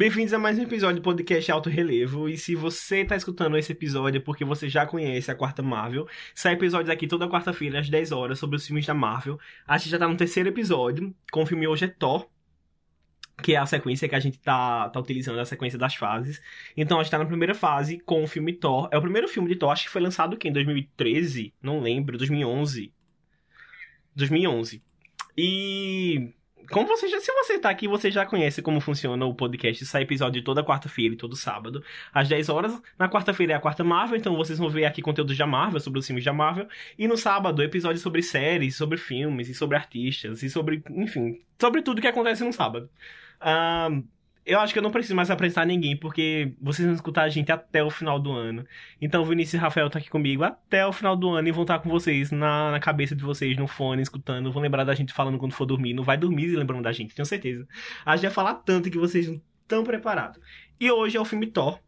Bem-vindos a mais um episódio do podcast Alto Relevo. E se você tá escutando esse episódio é porque você já conhece a quarta Marvel. Sai episódios aqui toda quarta-feira às 10 horas sobre os filmes da Marvel. A gente já tá no terceiro episódio, com o filme hoje é Thor. Que é a sequência que a gente tá, tá utilizando, a sequência das fases. Então a gente tá na primeira fase com o filme Thor. É o primeiro filme de Thor, acho que foi lançado em 2013, não lembro, 2011. 2011. E como você já, se você tá aqui, você já conhece como funciona o podcast. Sai episódio toda quarta-feira e todo sábado, às 10 horas. Na quarta-feira é a quarta Marvel, então vocês vão ver aqui conteúdo da Marvel, sobre os filmes da Marvel. E no sábado, episódio sobre séries, sobre filmes e sobre artistas e sobre, enfim, sobre tudo que acontece no sábado. Um, eu acho que eu não preciso mais apresentar ninguém, porque vocês vão escutar a gente até o final do ano. Então Vinícius e Rafael tá aqui comigo até o final do ano e vão estar com vocês na, na cabeça de vocês, no fone, escutando. Vão lembrar da gente falando quando for dormir. Não vai dormir lembrando da gente, tenho certeza. A gente vai falar tanto que vocês não estão preparados. E hoje é o filme Thor,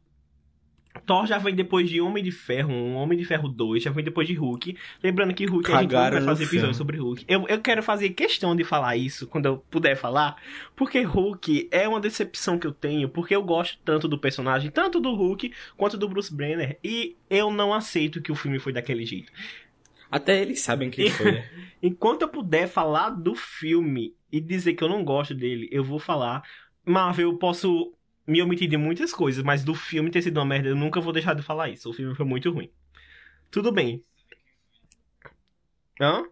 Thor já vem depois de Homem de Ferro 1, Homem de Ferro 2, já vem depois de Hulk. Lembrando que Hulk Cagaram a gente vai fazer episódio sobre Hulk. Eu, eu quero fazer questão de falar isso quando eu puder falar, porque Hulk é uma decepção que eu tenho, porque eu gosto tanto do personagem, tanto do Hulk quanto do Bruce Banner, e eu não aceito que o filme foi daquele jeito. Até eles sabem quem foi, né? Enquanto eu puder falar do filme e dizer que eu não gosto dele, eu vou falar. Marvel, eu posso me omitir de muitas coisas, mas do filme ter sido uma merda, eu nunca vou deixar de falar isso. O filme foi muito ruim. Tudo bem. Hã?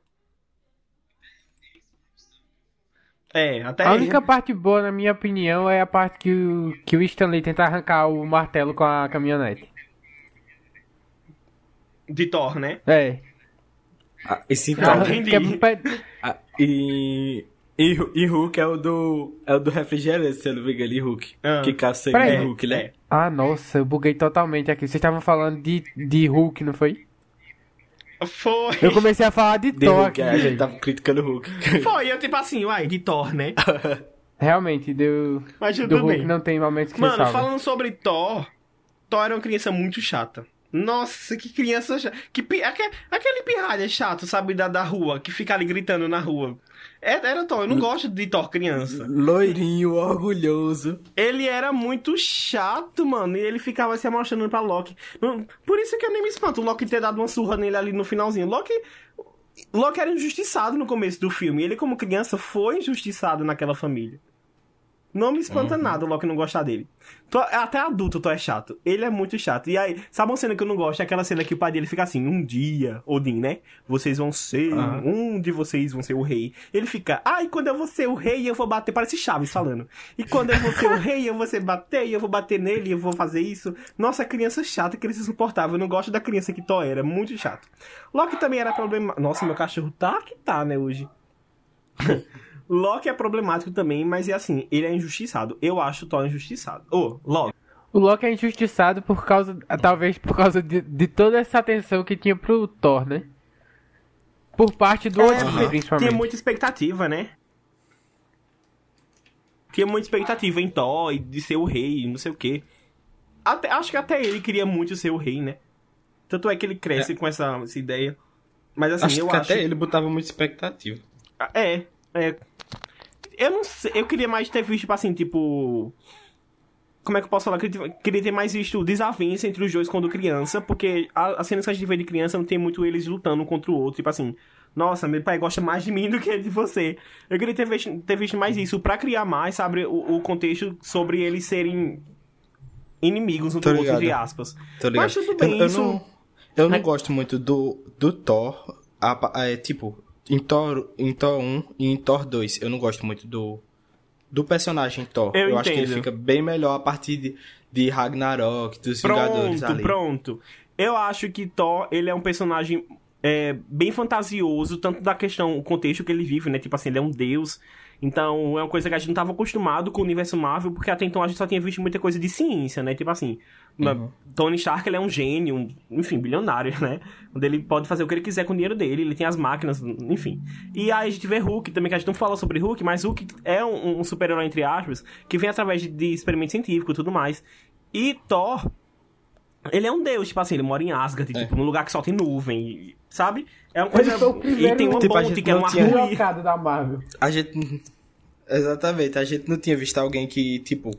É, até A aí. única parte boa, na minha opinião, é a parte que o, que o Stanley tenta arrancar o martelo com a caminhonete. de Thor, né? É. Ah, esse Ah, entendi. Que é Ah, e, e. E Hulk é o do. É o do refrigerante, se eu não me engano, e Hulk. Ah. Que caça Peraí. é Hulk, né? É. Ah, nossa, eu buguei totalmente aqui. Vocês estavam falando de, de Hulk, não foi? Foi. Eu comecei a falar de De Thor Hulk, aqui. a gente tava criticando o Hulk. Foi, eu tipo assim, uai, de Thor, né? Realmente, do, Mas do tudo Hulk bem. não tem momentos que Mano, falando sobre Thor, Thor era uma criança muito chata. Nossa, que criança chata. Que, pi- aque- aquele pirralha chato, sabe, da, da rua, que fica ali gritando na rua. É- Era Thor, eu não gosto de Thor criança. Loirinho, orgulhoso. Ele era muito chato, mano, e ele ficava se amostrando pra Loki. Por isso que eu nem me espanto o Loki ter dado uma surra nele ali no finalzinho. Loki. Loki era injustiçado no começo do filme. Ele, como criança, foi injustiçado naquela família. Não me espanta nada o Loki não gostar dele. Tô- até adulto, tu é chato. Ele é muito chato. E aí, sabe uma cena que eu não gosto? É aquela cena que o pai dele fica assim, um dia, Odin, né? Vocês vão ser, Aham. um de vocês vão ser o rei. Ele fica, ai, quando eu vou ser o rei, eu vou bater, parece Chaves falando. E quando eu vou ser o rei, eu vou ser bater, e eu vou bater nele, e eu vou fazer isso. Nossa, criança chata, criança insuportável. Eu não gosto da criança que Thor era, muito chato. Loki também era problema. Nossa, meu cachorro tá que tá, né, hoje. Loki é problemático também, mas é assim, ele é injustiçado. Eu acho o Thor injustiçado. Ô, Loki. O Loki é injustiçado por causa, talvez por causa de, de toda essa atenção que tinha pro Thor, né? Por parte do Odin, porque principalmente. Tinha muita expectativa, né? Tinha muita expectativa em Thor e de ser o rei, não sei o quê. Até, acho que até ele queria muito ser o rei, né? Tanto é que ele cresce com essa, essa ideia. Mas assim, acho eu que acho. até ele botava muita expectativa. É, é. Eu não sei, eu queria mais ter visto, tipo assim, tipo. Como é que eu posso falar? Eu queria, ter mais visto desavença entre os dois quando criança, porque a- as cenas que a gente vê de criança não tem muito eles lutando um contra o outro, tipo assim. Nossa, meu pai gosta mais de mim do que de você. Eu queria ter visto, ter visto mais isso pra criar mais, sabe, o, o contexto sobre eles serem inimigos um do outro, entre aspas. Mas tudo bem, eu, eu isso- não, eu não É- gosto muito do, do Thor. a pa- é, tipo, em Thor, em Thor 1 e em Thor 2. Eu não gosto muito do, do personagem Thor. Eu acho que ele fica bem melhor a partir de, de Ragnarok, dos Vingadores Pronto, ali. pronto. Eu acho que Thor, ele é um personagem é, bem fantasioso, tanto da questão, o contexto que ele vive, né? Tipo assim, ele é um deus. Então, é uma coisa que a gente não tava acostumado com o universo Marvel, porque até então a gente só tinha visto muita coisa de ciência, né? Tipo assim, na- Tony Stark, ele é um gênio, um- enfim, bilionário, né? Onde ele pode fazer o que ele quiser com o dinheiro dele, ele tem as máquinas, enfim. E aí a gente vê Hulk também, que a gente não fala sobre Hulk, mas Hulk é um, um super-herói, entre aspas, que vem através de, de experimento científico e tudo mais. E Thor, ele é um deus, tipo assim, ele mora em Asgard, É. tipo, num lugar que só tem nuvem, sabe? É uma coisa... E tem uma Tipo, ponte que é não uma. Trocado da Marvel. A gente. Exatamente, a gente não tinha visto alguém que, tipo,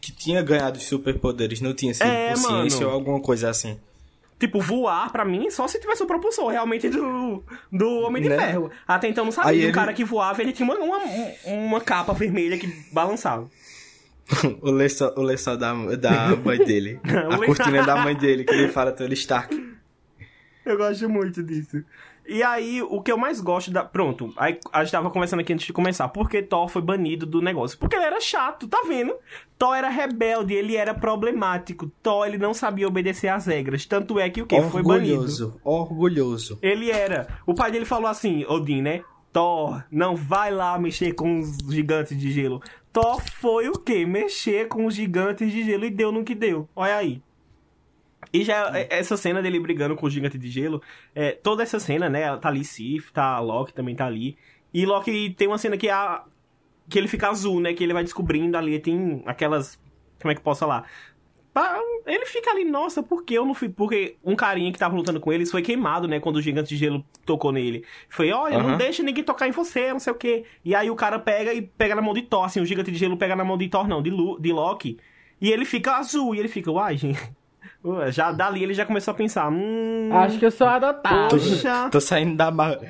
que tinha ganhado superpoderes não tinha sido É, por ciência mano. ou alguma coisa assim. Tipo, voar, pra mim, só se tivesse o propulsor realmente do, do Homem de Né? Ferro. Até então não sabia. Aí E o ele- cara que voava, ele tinha uma, uma, uma capa vermelha que balançava. o lençol, o lençol da, da mãe dele. A cortina da mãe dele, que ele fala Tony Stark. Eu gosto muito disso. E aí, o que eu mais gosto da. Pronto, aí a gente tava conversando aqui antes de começar. Por que Thor foi banido do negócio? Porque ele era chato, tá vendo? Thor era rebelde, ele era problemático. Thor, ele não sabia obedecer às regras. Tanto é que o quê? Foi banido. Orgulhoso, orgulhoso. Ele era. O pai dele falou assim, Odin, né? Thor, não vai lá mexer com os gigantes de gelo. Thor foi o quê? Mexer com os gigantes de gelo e deu no que deu. Olha aí. E já é- essa cena dele brigando com o gigante de gelo, é, toda essa cena, né? Tá ali Sif, tá Loki também tá ali. E Loki tem uma cena que a, que ele fica azul, né? Que ele vai descobrindo ali, tem aquelas. Como é que eu posso falar? Ele fica ali, nossa, por que eu não fui? Porque um carinha que tava lutando com eles foi queimado, né? Quando o gigante de gelo tocou nele. Foi, olha, não Aham. deixa ninguém tocar em você, não sei o quê. E aí o cara pega e pega na mão de Thor, assim, o gigante de gelo pega na mão de Thor, não, de, Lu, de Loki. E ele fica azul, e ele fica, uai, gente. Ué, Já dali ele já começou a pensar, hum. Acho que eu sou adotado. Poxa. Tô saindo da Marvel.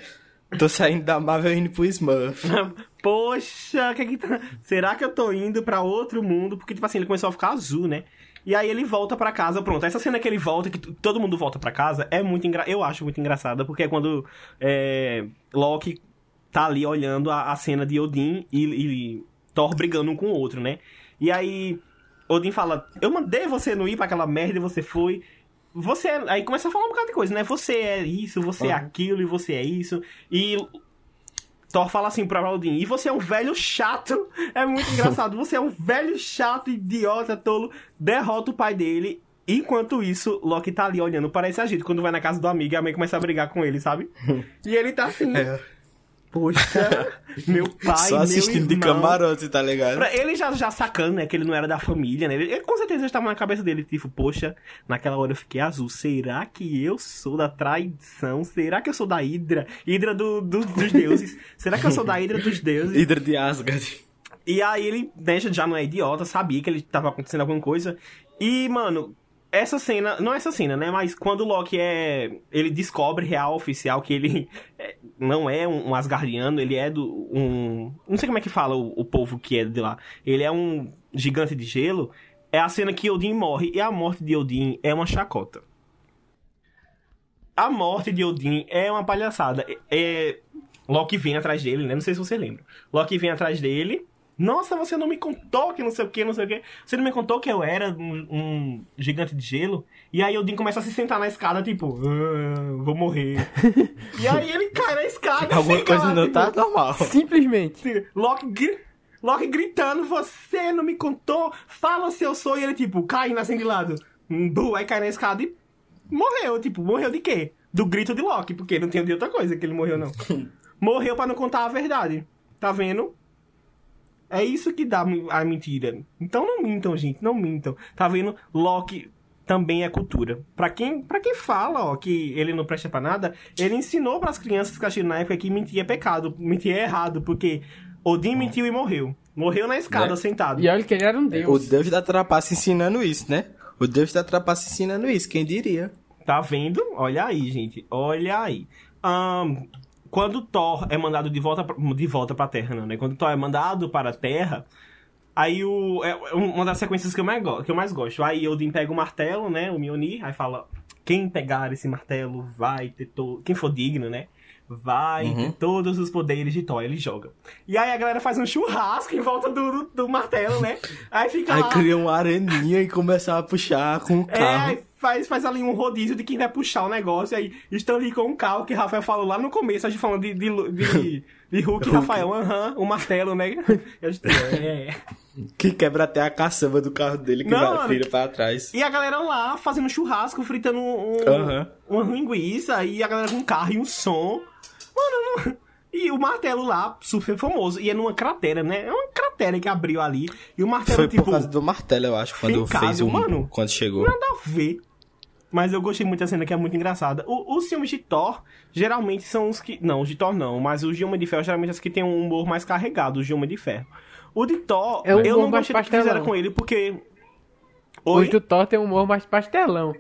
Tô saindo da Marvel indo pro Smurf. Poxa, que que tá... será que eu tô indo pra outro mundo? Porque, tipo assim, ele começou a ficar azul, né? E aí ele volta pra casa, pronto. Essa cena que ele volta, que todo mundo volta pra casa, é muito engra... Eu acho muito engraçada, porque é quando é, Loki tá ali olhando a, a cena de Odin e, e Thor brigando um com o outro, né? E aí Odin fala, eu mandei você não ir pra aquela merda e você foi. Você é... Aí começa a falar um bocado de coisa, né? Você é isso, você é aquilo e você é isso. E Thor fala assim pra Odin, e você é um velho chato. É muito engraçado. Você é um velho chato, idiota, tolo. Derrota o pai dele. Enquanto isso, Loki tá ali olhando. Parece a gente quando vai na casa do amigo e a mãe começa a brigar com ele, sabe? E ele tá assim, É, poxa, meu pai, só assistindo de camarote, tá ligado? Pra ele já, já sacando, né, que ele não era da família, né? Ele, ele com certeza estava na cabeça dele, tipo, poxa, naquela hora eu fiquei azul. Será que eu sou da traição? Será que eu sou da Hidra? Hidra do, do- dos deuses. Será que eu sou da Hidra dos deuses? Hidra de Asgard. E aí ele, né, já não é idiota, sabia que ele tava acontecendo alguma coisa. E, mano, essa cena, não essa cena, né, mas quando o Loki é, ele descobre real oficial que ele é, não é um, um Asgardiano, ele é do um, não sei como é que fala o, o povo que é de lá. Ele é um gigante de gelo. É a cena que Odin morre e a morte de Odin é uma chacota. A morte de Odin é uma palhaçada. É, é- Loki vem atrás dele, né? Não sei se você lembra. Loki vem atrás dele. Nossa, você não me contou que não sei o que, não sei o que. Você não me contou que eu era um, um gigante de gelo. E aí Odin começa a se sentar na escada, tipo, "Ah, vou morrer. e aí ele cai na escada. Alguma fica coisa lá, não tipo, tá normal. Simplesmente. Loki, Loki gritando, você não me contou, fala se eu sou. E ele, tipo, caindo assim de lado. Hum, bu, Aí cai na escada e morreu. Tipo, morreu de quê? Do grito de Loki, porque não tem de outra coisa que ele morreu, não. morreu pra não contar a verdade. Tá vendo? É isso que dá a mentira. Então não mintam, gente, não mintam. Tá vendo? Loki também é cultura. Pra quem, pra quem fala, ó, que ele não presta pra nada, ele ensinou pras crianças que assistiram na época que mentir é pecado, mentir é errado, porque Odin mentiu e morreu. Morreu na escada, Né? sentado. E olha que ele era um O deus. Deus da trapaça ensinando isso, né? O Deus da trapaça ensinando isso, quem diria? Tá vendo? Olha aí, gente. Olha aí. Ahn, quando Thor é mandado de volta, pra- de volta pra Terra, não, né? Quando Thor é mandado para a Terra, aí o. É uma das sequências que eu mais, que eu mais gosto. Aí Odin pega o martelo, né? O Mjolnir, aí fala: quem pegar esse martelo vai ter todo. Quem for digno, né? Vai Uhum. ter todos os poderes de Thor. Ele joga. E aí a galera faz um churrasco em volta do, do, do martelo, né? Aí fica Aí lá. cria uma areninha e começa a puxar com o É, carro. aí faz, faz ali um rodízio de quem vai puxar o negócio. Aí estão ali com um carro que Rafael falou lá no começo, a gente falando de, de, de, de Hulk e Rafael, aham, o martelo, né? Gente, é. Que quebra até a caçamba do carro dele que Não, vai vira pra trás. E a galera lá fazendo churrasco, fritando um, Aham. uma linguiça, e a galera com um carro e um som. Mano, não... E o martelo lá, super famoso. E é numa cratera, né? É uma cratera que abriu ali. E o martelo, Foi tipo. por causa do martelo, eu acho, quando fincado, fez um. mano. Quando chegou. Nada a ver. Mas eu gostei muito da cena que é muito engraçada. O- os filmes de Thor, geralmente são os que. Não, os de Thor não, mas os de Homem de Ferro geralmente são os que tem um humor mais carregado, os de Homem de Ferro. O de Thor, É um eu não gostei do que fizeram com ele, porque... Os Oi? do Thor tem um humor mais pastelão.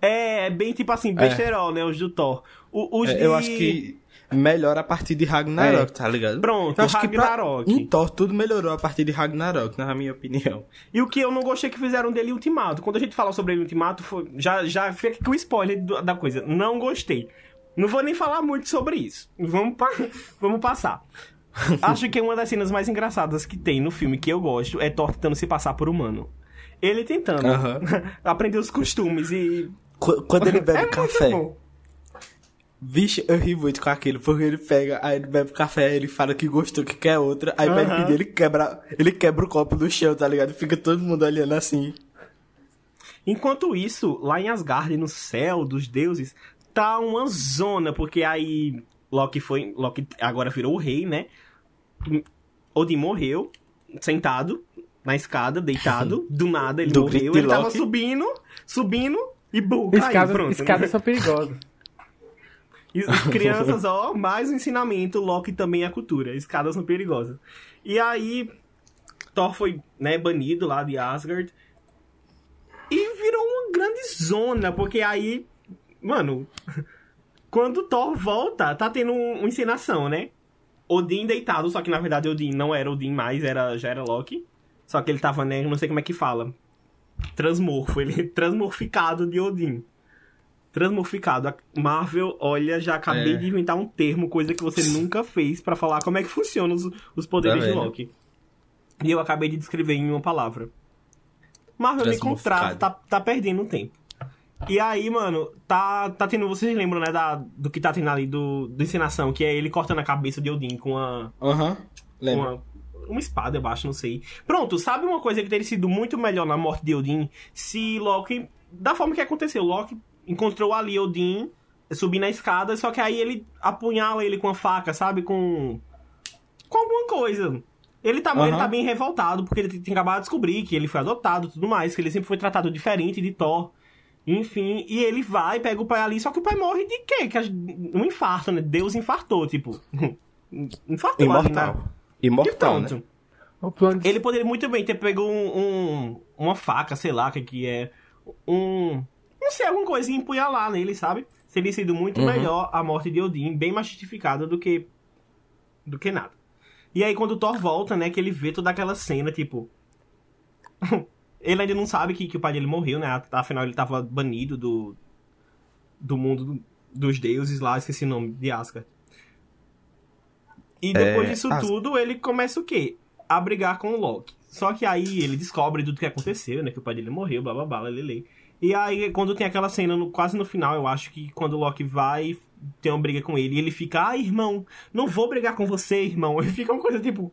É, é bem tipo assim, besterol, né? Os do Thor. O- os É, de... Eu acho que melhora a partir de Ragnarok, É. tá ligado? Pronto, eu acho que pra- Ragnarok. em Thor tudo melhorou a partir de Ragnarok, na minha opinião. E o que eu não gostei que fizeram dele Ultimato. Quando a gente fala sobre ele Ultimato, foi- já, já fica com o spoiler da coisa. Não gostei. Não vou nem falar muito sobre isso. Vamos, pa- vamos passar. Acho que uma das cenas mais engraçadas que tem no filme que eu gosto é Thor tentando se passar por humano. Ele tentando aprender os costumes e. Qu- Quando ele bebe é café. bom. Vixe, eu ri muito com aquilo, porque ele pega, aí ele bebe café, ele fala que gostou, que quer outra, aí vai Aham. pedir, ele quebra, ele quebra o copo do chão, tá ligado? Fica todo mundo olhando assim. Enquanto isso, lá em Asgard, no céu dos deuses, tá uma zona, porque aí Loki foi. Loki agora virou o rei, né? Odin morreu, sentado na escada, deitado, do nada ele Do morreu. Ele tava subindo, subindo e bum, caiu, Escadas, pronto. escadas são perigosas. As crianças, ó, mais um ensinamento, Loki também é cultura. Escadas são perigosas. E aí, Thor foi, né, banido lá de Asgard. E virou uma grande zona, porque aí, mano, quando Thor volta, tá tendo um- uma encenação, né? Odin deitado, só que na verdade Odin não era Odin mais, era, já era Loki. Só que ele tava, né, não sei como é que fala. Transmorfo, ele transmorficado de Odin. Transmorficado. A Marvel, olha, já acabei É. de inventar um termo, coisa que você nunca fez pra falar como é que funcionam os, os poderes Tá de? Loki. E eu acabei de descrever em uma palavra. Marvel me contrata, tá, tá perdendo tempo. E aí, mano, tá, tá tendo. Vocês lembram, né, da, do que tá tendo ali do, do encenação, que é ele cortando a cabeça de Odin com a. Aham, lembra? uma, uma espada, eu acho, não sei. Pronto, sabe uma coisa que teria sido muito melhor na morte de Odin? Se Loki. Da forma que aconteceu, Loki encontrou ali Odin subir na escada, só que aí ele apunhala ele com a faca, sabe? Com. Com alguma coisa. Ele tá, ele Aham. tá bem revoltado, porque ele tem acabado de descobrir que ele foi adotado e tudo mais, que ele sempre foi tratado diferente de Thor. Enfim, e ele vai, pega o pai ali, só que o pai morre de quê? Que a- um infarto, né? Deus infartou, tipo. Infartou ali, né? Imortal. E Imortal, pronto. né? Ele poderia muito bem ter pego um, um- uma faca, sei lá, o que que é. Um. Não sei, alguma coisa empunhalar nele, sabe? Seria sido muito Uhum. melhor a morte de Odin, bem mais justificada do que. do que nada. E aí, quando o Thor volta, né, que ele vê toda aquela cena, tipo. ele ainda não sabe que, que o pai dele morreu, né? Afinal, ele tava banido do. do mundo do- dos deuses lá, esqueci o nome, de Asgard. E depois É, disso Asgard. tudo, ele começa o quê? A brigar com o Loki. Só que aí ele descobre tudo que aconteceu, né? Que o pai dele morreu, blá blá blá, lelê. E aí, quando tem aquela cena, no- quase no final, eu acho que quando o Loki vai ter uma briga com ele, e ele fica, ah, irmão, não vou brigar com você, irmão. Ele fica uma coisa tipo.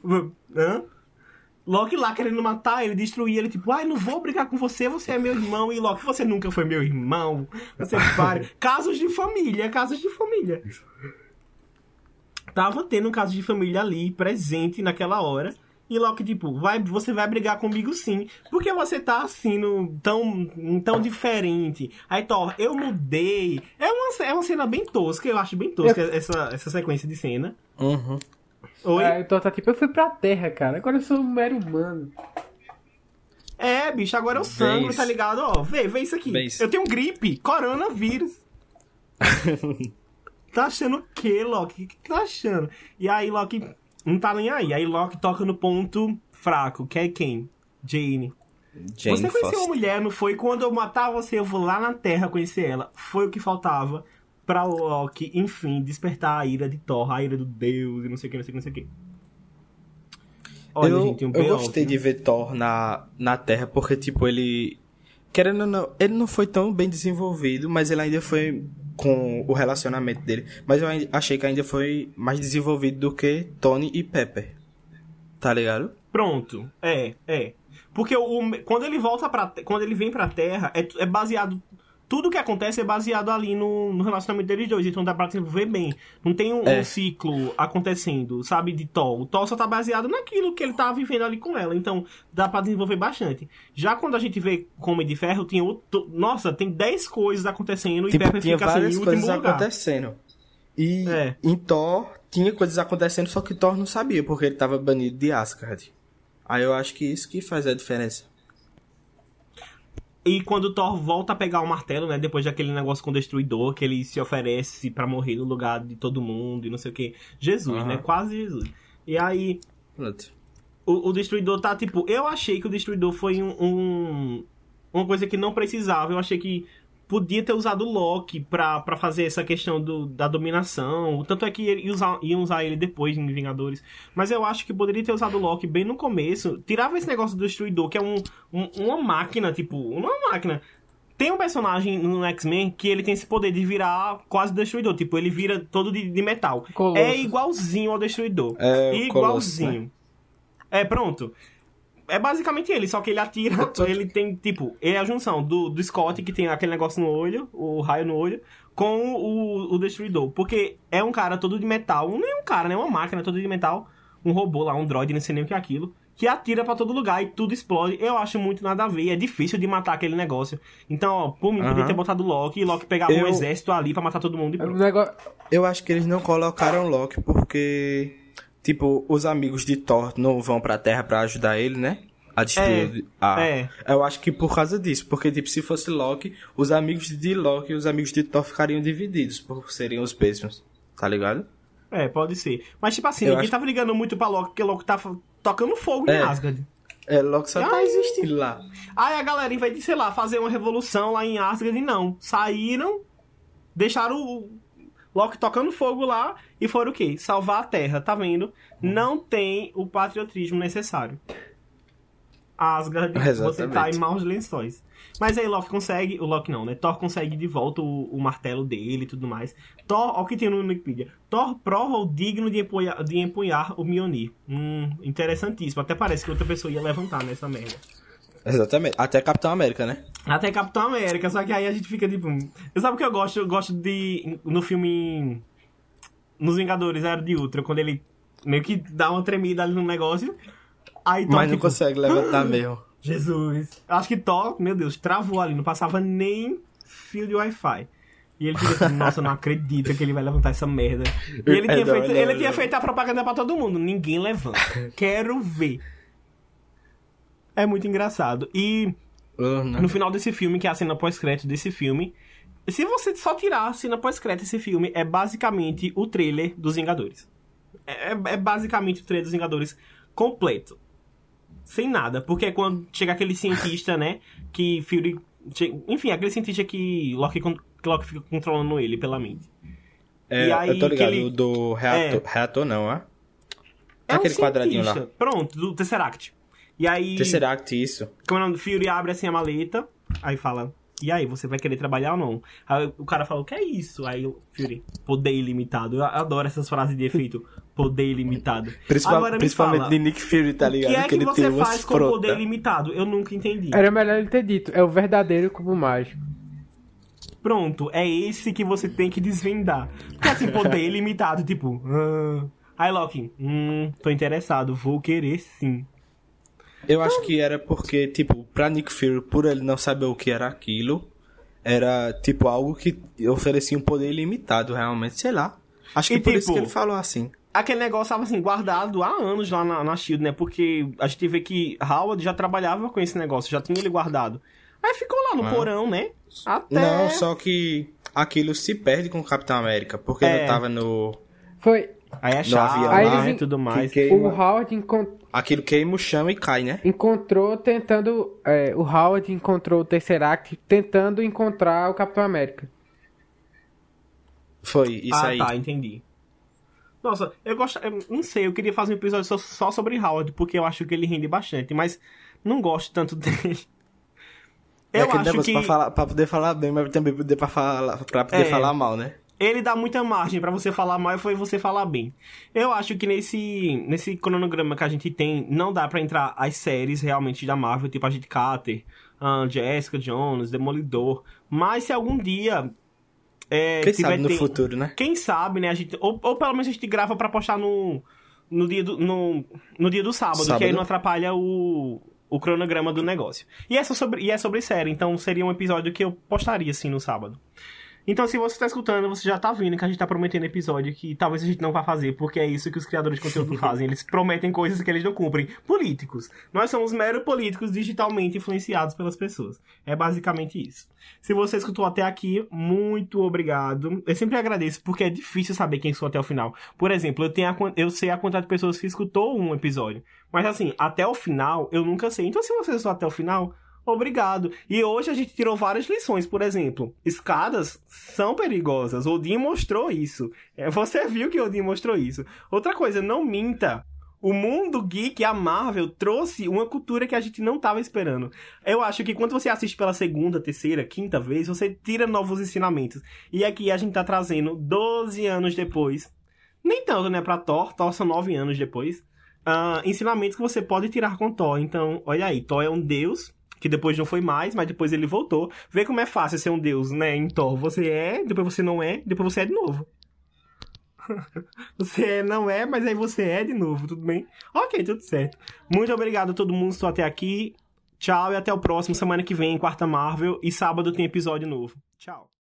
Hã? Loki lá querendo matar ele, destruir ele, tipo, ai, não vou brigar com você, você é meu irmão. E Loki, você nunca foi meu irmão. Você pare. casos de família, casos de família. Tava tendo um caso de família ali, presente naquela hora. E Loki, tipo, vai, você vai brigar comigo sim. Porque você tá assim, no, tão, tão diferente. Aí, Thor, eu mudei. É uma, é uma cena bem tosca, eu acho bem tosca essa, essa sequência de cena. Uhum. Oi? É, então tá tipo, eu fui pra terra, cara. Agora eu sou um mero humano. É, bicho, agora eu sangue, Vês. tá ligado? Ó, vê, vê isso aqui. Vês. Eu tenho gripe, coronavírus. tá achando o quê, Loki? O que que tá achando? E aí, Loki não tá nem aí. Aí, Loki toca no ponto fraco, que é quem? Jane. Jane você conheceu uma mulher, não foi? Quando eu matar você, eu vou lá na Terra conhecer ela. Foi o que faltava pra Loki, enfim, despertar a ira de Thor, a ira do Deus e não sei o que, não sei o que, não sei o que. Olha, eu, gente, um eu gostei de ver Thor na, na Terra, porque, tipo, ele. Querendo ou não, ele não foi tão bem desenvolvido, mas ele ainda foi com o relacionamento dele. Mas eu achei que ainda foi mais desenvolvido do que Tony e Pepper. Tá ligado? Pronto. É, é. Porque o, quando ele volta para quando ele vem pra Terra, é, é baseado tudo que acontece é baseado ali no, no relacionamento deles dois, então dá pra desenvolver bem. Não tem um, É. um ciclo acontecendo, sabe, de Thor. O Thor só tá baseado naquilo que ele tá vivendo ali com ela, então dá pra desenvolver bastante. Já quando a gente vê Homem de Ferro, tem outro, nossa, tem 10 coisas acontecendo e Tipo, Pepper tinha fica assim, várias em coisas último lugar. acontecendo. E É. em Thor tinha coisas acontecendo, só que Thor não sabia, porque ele tava banido de Asgard. Aí eu acho que isso que faz a diferença. E quando o Thor volta a pegar o martelo, né? Depois daquele negócio com o Destruidor, que ele se oferece pra morrer no lugar de todo mundo e não sei o que. Jesus, Aham. né? Quase Jesus. E aí, o, o Destruidor tá tipo. Eu achei que o Destruidor foi um, um- uma coisa que não precisava. Eu achei que podia ter usado o Loki pra, pra fazer essa questão do, da dominação. Tanto é que ele- ia usar, iam usar ele depois em Vingadores. Mas eu acho que poderia ter usado o Loki bem no começo. Tirava esse negócio do Destruidor, que é um, um- uma máquina, tipo. Uma máquina. Tem um personagem no X-Men que ele tem esse poder de virar quase Destruidor. Tipo, ele vira todo de, de metal. Colossus. É igualzinho ao Destruidor. É, o igualzinho. Colossus, né? É, pronto. É basicamente ele, só que ele atira, tô- ele tem, tipo, ele é a junção do, do Scott, que tem aquele negócio no olho, o raio no olho, com o, o Destruidor. Porque é um cara todo de metal, não é um cara, né? É uma máquina toda de metal, um robô lá, um droid, não sei nem o que é aquilo, que atira pra todo lugar e tudo explode. Eu acho muito nada a ver, é difícil de matar aquele negócio. Então, ó, por mim, podia Aham. ter botado o Loki, e Loki pegava um Eu- exército ali pra matar todo mundo e O pronto. Eu acho que eles não colocaram Loki porque, tipo, os amigos de Thor não vão pra Terra pra ajudar ele, né? A destruir. a... é. Eu acho que por causa disso. Porque, tipo, se fosse Loki, os amigos de Loki e os amigos de Thor ficariam divididos, por seriam os mesmos. Tá ligado? É, pode ser. Mas, tipo assim, Eu ninguém acho- tava ligando muito pra Loki, porque Loki f- tocando fogo em É. Asgard. É, Loki só tá existindo lá. Aí a galera, em vez de, sei lá, fazer uma revolução lá em Asgard, não. Saíram, deixaram o Loki tocando fogo lá e foram o quê? Salvar a Terra, tá vendo? Não tem o patriotismo necessário. Asgard, você tá em maus lençóis. Mas aí Loki consegue, o Loki não, né? Thor consegue de volta o, o martelo dele e tudo mais. Thor, ó o que tem no Wikipedia. Thor prova o digno de empunhar, de empunhar o Mjolnir. Hum, interessantíssimo. Até parece que outra pessoa ia levantar nessa merda. Exatamente. Até Capitão América, né? Até Capitão América, só que aí a gente fica tipo. Eu sabe o que eu gosto? Eu gosto de. No filme. Nos Vingadores Era de Ultra, quando ele meio que dá uma tremida ali no negócio. Aí Thor, Mas não tipo, consegue levantar mesmo. Jesus. Acho que Thor, meu Deus, travou ali, não passava nem fio de Wi-Fi. E ele fica assim, nossa, eu não acredito que ele vai levantar essa merda. E ele É, tinha, não, feito, não, ele não. tinha feito a propaganda pra todo mundo. Ninguém levanta. Quero ver. É muito engraçado. E Uh, não. no final desse filme, que é a cena pós-crédito desse filme, se você só tirar a cena pós-crédito desse filme, é basicamente o trailer dos Vingadores. É, é basicamente o trailer dos Vingadores completo. Sem nada. Porque é quando chega aquele cientista, né? Que Fury. Enfim, aquele cientista que Loki, que Loki fica controlando ele pela mente. É, aí eu tô ligado, ele- do reator, É. reator não, ó. É Aquele um quadradinho lá. Pronto, do Tesseract. E aí. Tesseract, isso. Como é o nome? Fury abre assim a maleta, aí fala, e aí, você vai querer trabalhar ou não? Aí o cara fala, o que é isso? Aí o Fury, poder ilimitado. Eu adoro essas frases de efeito, poder ilimitado. Principal- Agora me principalmente fala, de Nick Fury, tá o ligado? que é que, ele você faz com frontas. poder ilimitado? Eu nunca entendi. Era melhor ele ter dito. É o verdadeiro cubo mágico. Pronto, é esse que você tem que desvendar. Porque assim, poder ilimitado, tipo... Ah. Aí Loki, hum, tô interessado, vou querer sim. Eu acho que era porque, tipo, pra Nick Fury, por ele não saber o que era aquilo, era, tipo, algo que oferecia um poder ilimitado, realmente, sei lá. Acho que E, por isso tipo, que ele falou assim. aquele negócio estava assim, guardado há anos lá na, na Shield, né? Porque a gente vê que Howard já trabalhava com esse negócio, já tinha ele guardado. Aí ficou lá no Ah. porão, né? Até. Não, só que aquilo se perde com o Capitão América, porque É. ele tava no... Foi. Aí é Aí eles E tudo mais. que- O. Howard encon- Aquilo queima o chão e cai, né? encontrou tentando. é, o Howard encontrou o Tesseract tentando encontrar o Capitão América. Foi, isso ah, aí. tá, entendi. Nossa, eu gosto. Eu não sei, eu queria fazer um episódio só, só sobre Howard, porque eu acho que ele rende bastante, mas não gosto tanto dele. É Eu aquele acho negócio que pra, falar, pra poder falar bem, mas também poder pra, falar, pra poder É. falar mal, né? Ele dá muita margem pra você falar mal e foi você falar bem. Eu acho que nesse, nesse cronograma que a gente tem, não dá pra entrar as séries realmente da Marvel, tipo a gente Carter, ah, Jessica Jones, Demolidor. Mas se algum dia. É, Quem sabe no futuro, né? Quem sabe, né? A gente, ou, ou pelo menos a gente grava pra postar no, no, dia, do, no, no dia do sábado, que aí Sábado. não atrapalha o, o cronograma do negócio. E é, sobre, e é sobre série, então seria um episódio que eu postaria assim no sábado. Então, se você está escutando, você já tá vendo que a gente tá prometendo episódio que talvez a gente não vá fazer, porque é isso que os criadores de conteúdo fazem. Eles prometem coisas que eles não cumprem. Políticos. Nós somos meros políticos digitalmente influenciados pelas pessoas. É basicamente isso. Se você escutou até aqui, muito obrigado. Eu sempre agradeço, porque é difícil saber quem escutou até o final. Por exemplo, eu, tenho a, eu sei a quantidade de pessoas que escutou um episódio. Mas assim, até o final, eu nunca sei. Então, se você escutou até o final, Obrigado. E hoje a gente tirou várias lições, por exemplo, escadas são perigosas. Odin mostrou isso. É, você viu que Odin mostrou isso. Outra coisa, não minta. O mundo geek, a Marvel, trouxe uma cultura que a gente não estava esperando. Eu acho que quando você assiste pela segunda, terceira, quinta vez, você tira novos ensinamentos. E aqui a gente tá trazendo 12 anos depois. Nem tanto, né, pra Thor. Thor são 9 anos depois. Uh, ensinamentos que você pode tirar com Thor. Então, olha aí, Thor é um deus que depois não foi mais, mas depois ele voltou. Vê como é fácil ser um deus, né? Em Thor, você é, depois você não é, depois você é de novo. você não é, mas aí você é de novo, tudo bem? Ok, tudo certo. Muito obrigado a todo mundo que estou até aqui. Tchau e até o próximo, semana que vem, quarta Marvel. E sábado tem episódio novo. Tchau.